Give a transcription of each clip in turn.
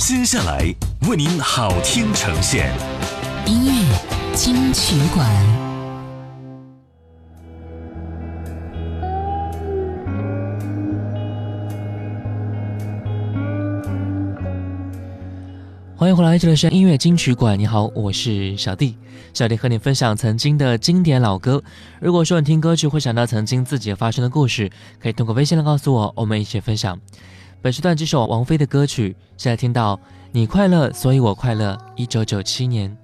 接下来为您好听呈现，音乐金曲馆。欢迎回来，这里是音乐金曲馆。你好，我是小弟。小弟和你分享曾经的经典老歌。如果说你听歌曲会想到曾经自己发生的故事，可以通过微信来告诉我，我们一起分享。本时段这首王菲的歌曲，现在听到你快乐，所以我快乐。一九九七年。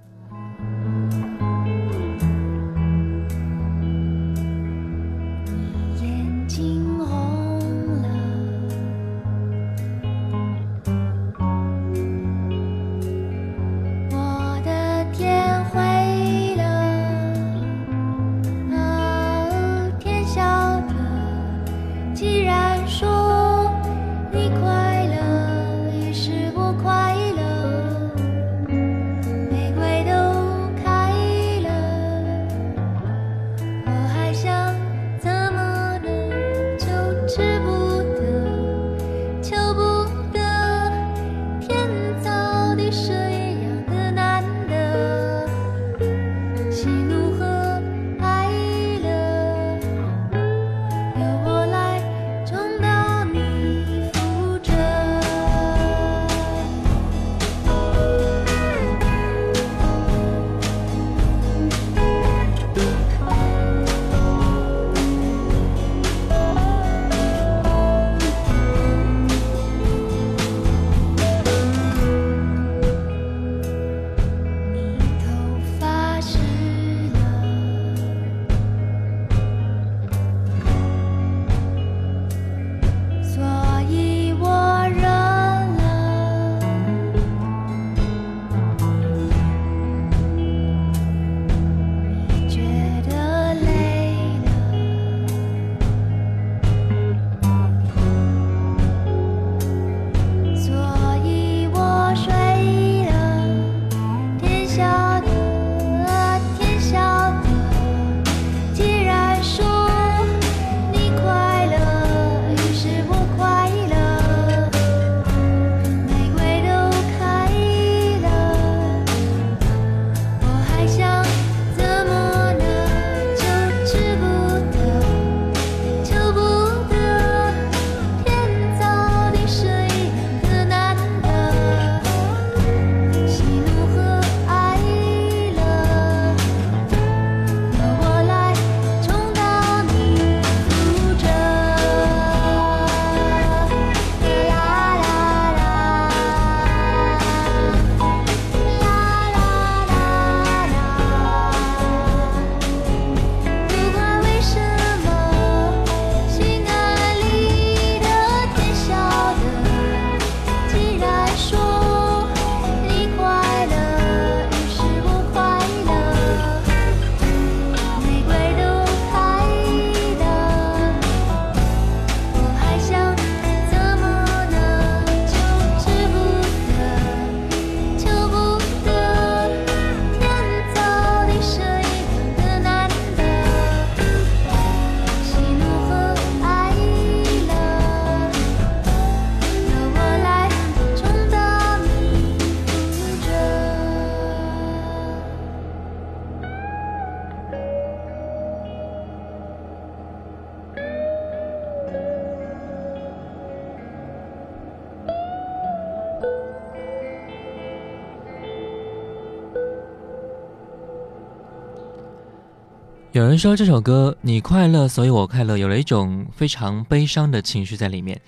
有人说这首歌你快乐，所以我快乐，有了一种非常悲伤的情绪在里面。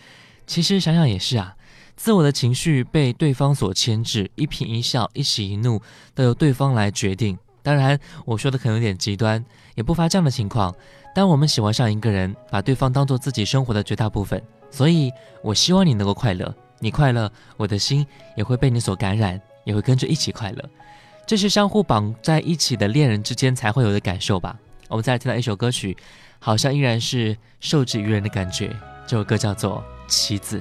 其实想想也是啊，自我的情绪被对方所牵制，一颦一笑、一喜一怒都由对方来决定。当然，我说的可能有点极端，也不乏这样的情况。当我们喜欢上一个人，把对方当做自己生活的绝大部分，所以我希望你能够快乐，你快乐，我的心也会被你所感染，也会跟着一起快乐。这是相互绑在一起的恋人之间才会有的感受吧。我们再来听到一首歌曲，好像依然是受制于人的感觉。这首歌叫做《棋子》。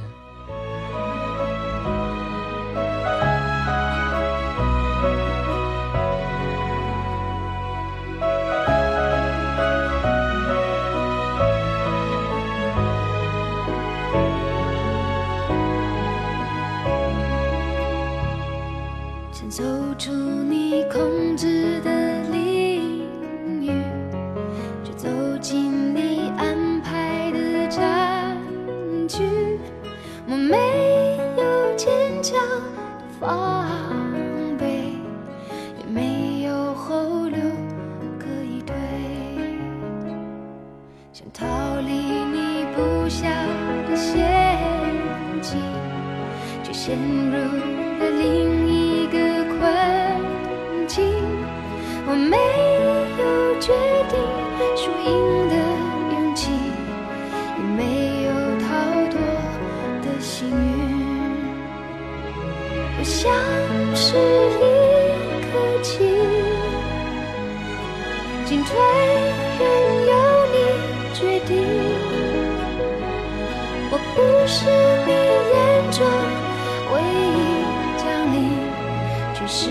是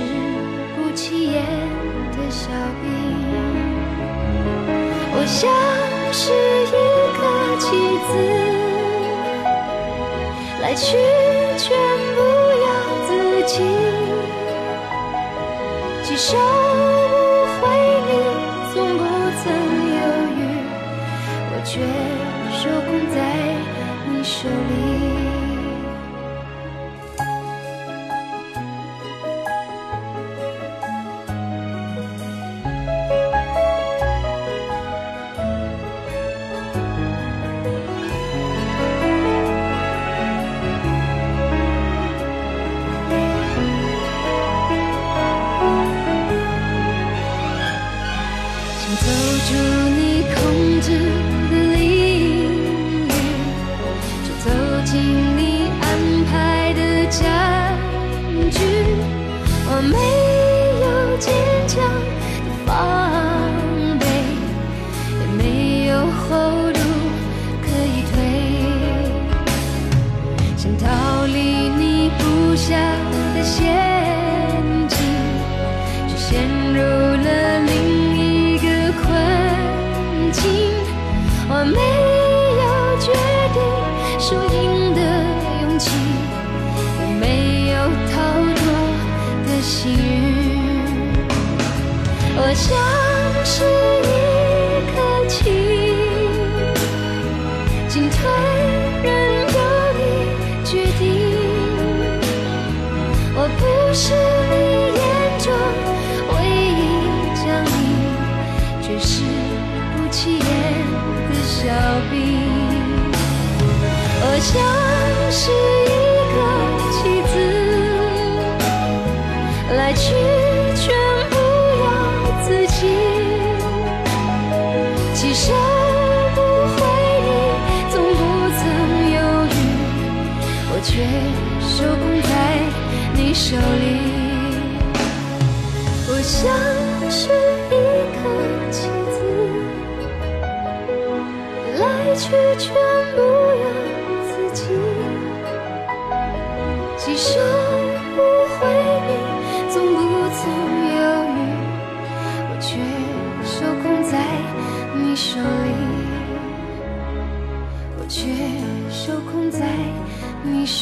不起眼的小兵，我像是一个棋子，来去全不由自己，几手不回，你从不曾犹豫，我却受控在你手里。小兵，我像是一个棋子，来去全不由自己，几生不回忆，从不曾犹豫，我却手捧在你手里。我想。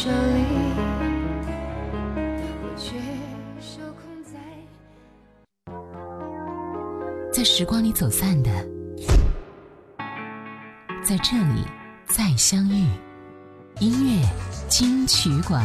这里我却受控在在时光里走散的，在这里再相遇，音乐，金曲馆。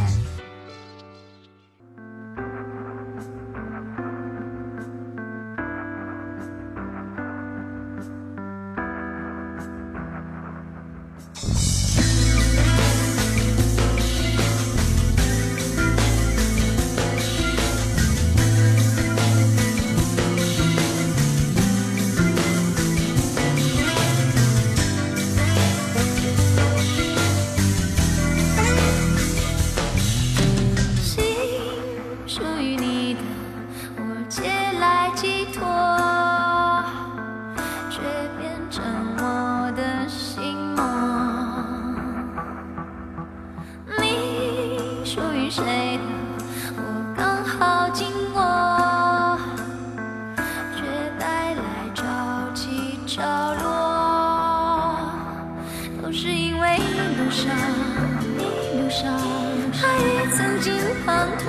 上，一路上还曾经滂沱，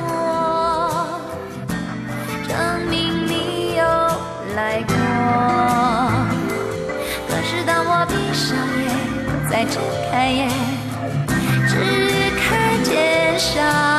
证明你有来过。可是当我闭上眼，再睁开眼，只看见伤。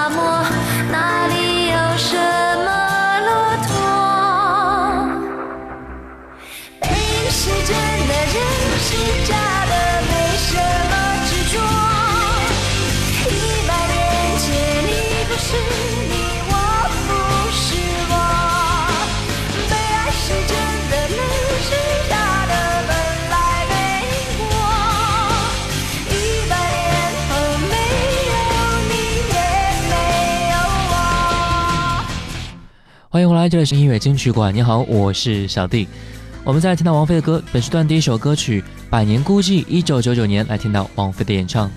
欢迎回来，这里是音乐金曲馆。你好，我是小弟。我们再听到王菲的歌，本时段第一首歌曲《百年孤寂》，一九九九年来听到王菲的演唱。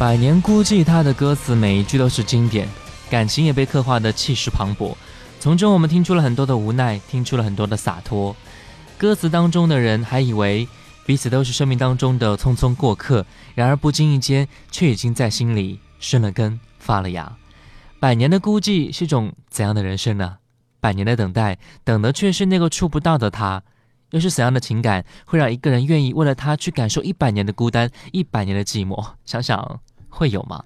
百年孤寂，他的歌词每一句都是经典，感情也被刻画的气势磅礴。从中我们听出了很多的无奈，听出了很多的洒脱。歌词当中的人还以为彼此都是生命当中的匆匆过客，然而不经意间却已经在心里生了根，发了芽。百年的孤寂是种怎样的人生呢？百年的等待，等的却是那个触不到的他。又是怎样的情感会让一个人愿意为了他去感受一百年的孤单，一百年的寂寞？想想会有吗？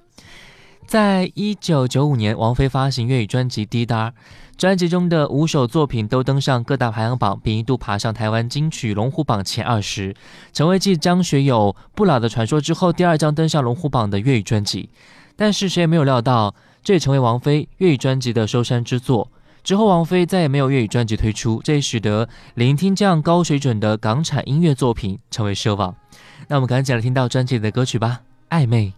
在一九九五年，王菲发行粤语专辑《滴答》，专辑中的五首作品都登上各大排行榜，并一度爬上台湾金曲龙虎榜前二十，成为继张学友《不老的传说》之后第二张登上龙虎榜的粤语专辑。但是谁也没有料到，这也成为王菲粤语专辑的收山之作。之后，王菲再也没有粤语专辑推出，这也使得聆听这样高水准的港产音乐作品成为奢望。那我们赶紧来听到专辑里的歌曲吧，《暧昧》。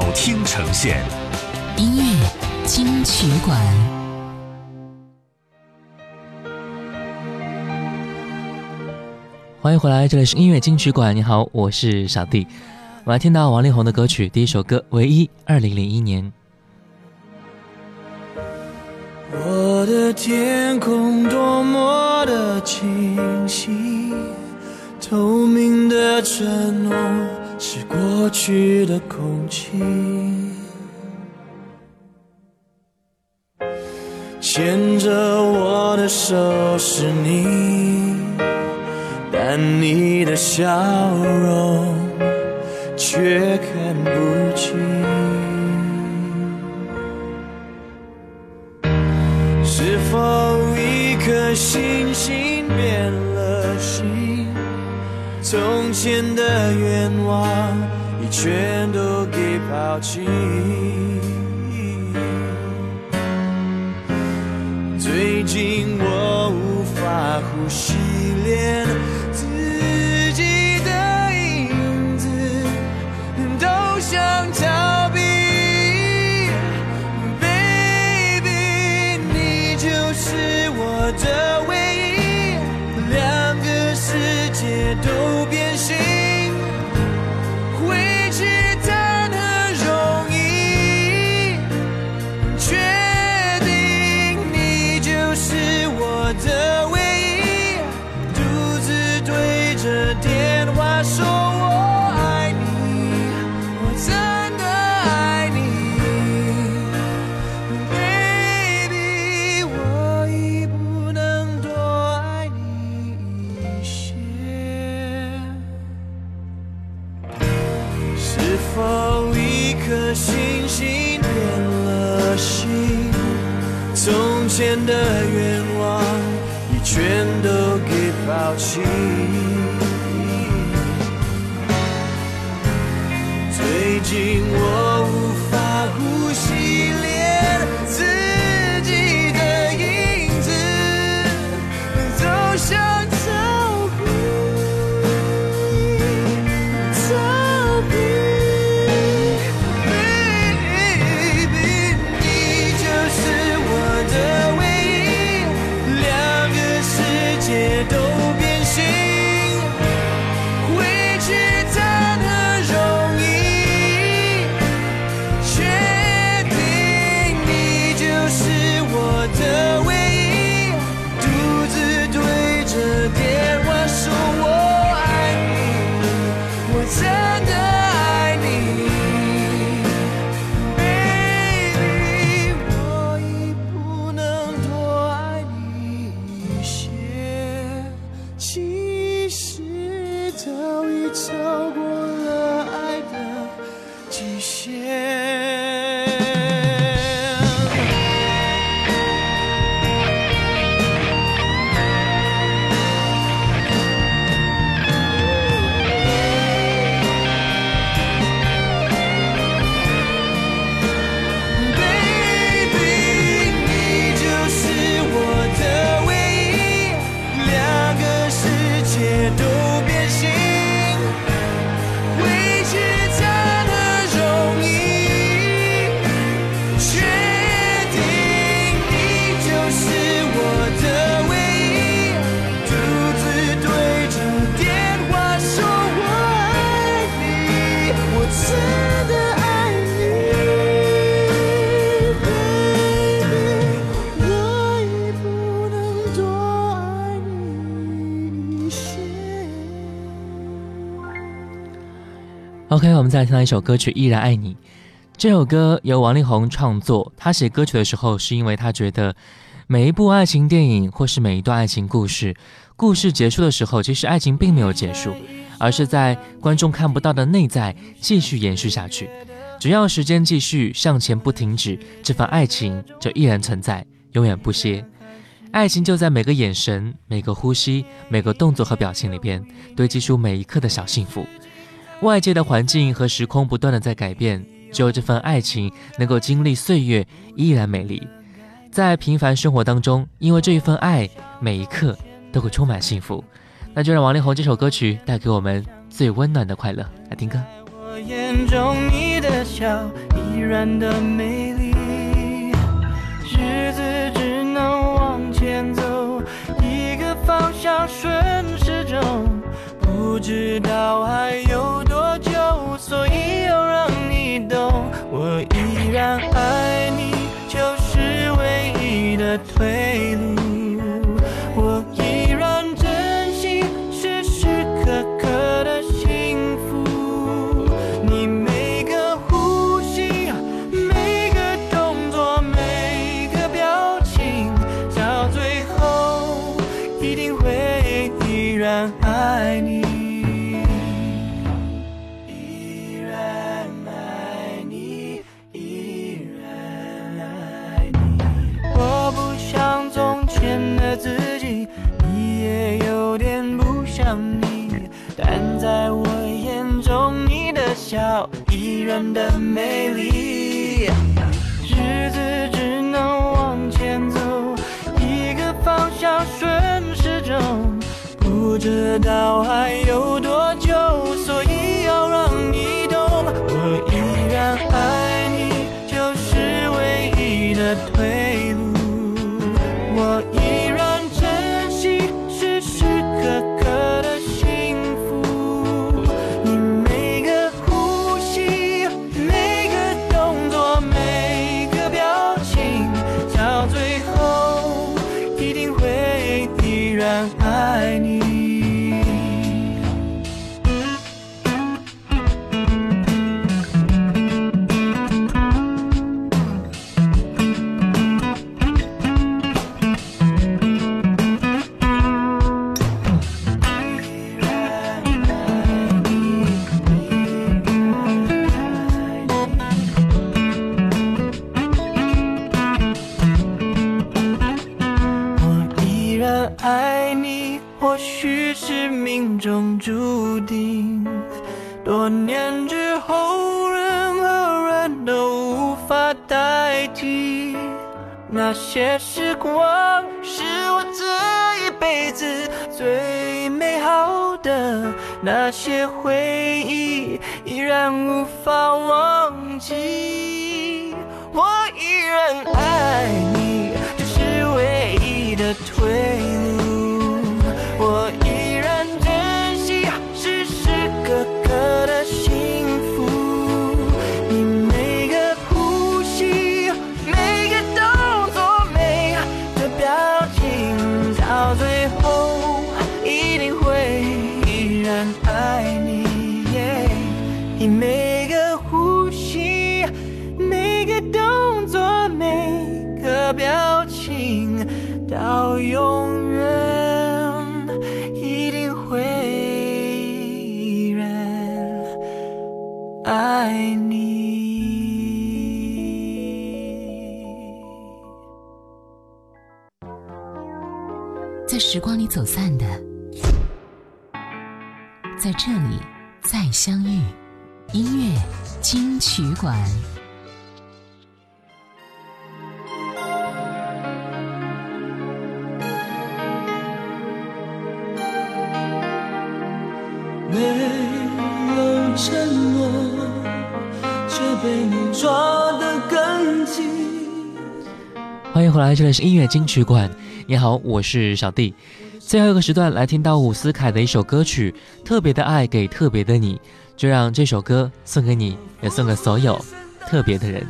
好听呈现。音乐金曲馆。欢迎回来这里是音乐金曲馆你好我是小弟。我来听到王力宏的歌曲第一首歌唯一二零零一年。我的天空多么的清晰透明的承诺是过去的空气牵着我的手是你但你的笑容却看不清是否一颗星星变了从前的愿望已全都给抛弃。最近我无法呼吸连是否一颗星星变了心？从前的愿望你全都给抛弃。最近我。OK，我们再来听到一首歌曲《依然爱你》。这首歌由王力宏创作，他写歌曲的时候是因为他觉得每一部爱情电影或是每一段爱情故事，故事结束的时候，其实爱情并没有结束，而是在观众看不到的内在继续延续下去。只要时间继续向前不停止，这份爱情就依然存在，永远不歇。爱情就在每个眼神、每个呼吸、每个动作和表情里边，堆积出每一刻的小幸福。外界的环境和时空不断的在改变，只有这份爱情能够经历岁月，依然美丽。在平凡生活当中，因为这一份爱，每一刻都会充满幸福。那就让王力宏这首歌曲带给我们最温暖的快乐。来听歌。我眼中你的笑依然的美丽，日子只能往前走，一个方向顺时钟，不知道还有，所以要让你懂，我依然爱你，就是唯一的退路。但在我眼中，你的笑依然的美丽。日子只能往前走，一个方向顺时钟，不知道还有多久，所以要让你那些时光是我这一辈子最美好的，那些回忆依然无法忘记。我依然爱你，这是唯一的退路。走散的，在这里再相遇。音乐金曲馆，没有承诺，却被你抓得更紧。欢迎回来，这里是音乐金曲馆。你好，我是小弟。最后一个时段来听到伍思凯的一首歌曲《特别的爱给特别的你》，就让这首歌送给你，也送给所有特别的人。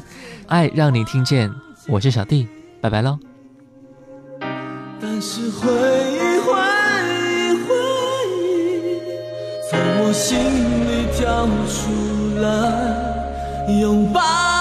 爱让你听见，我是小弟，拜拜喽。但是回忆，回忆，回忆，从我心里跳出来拥抱。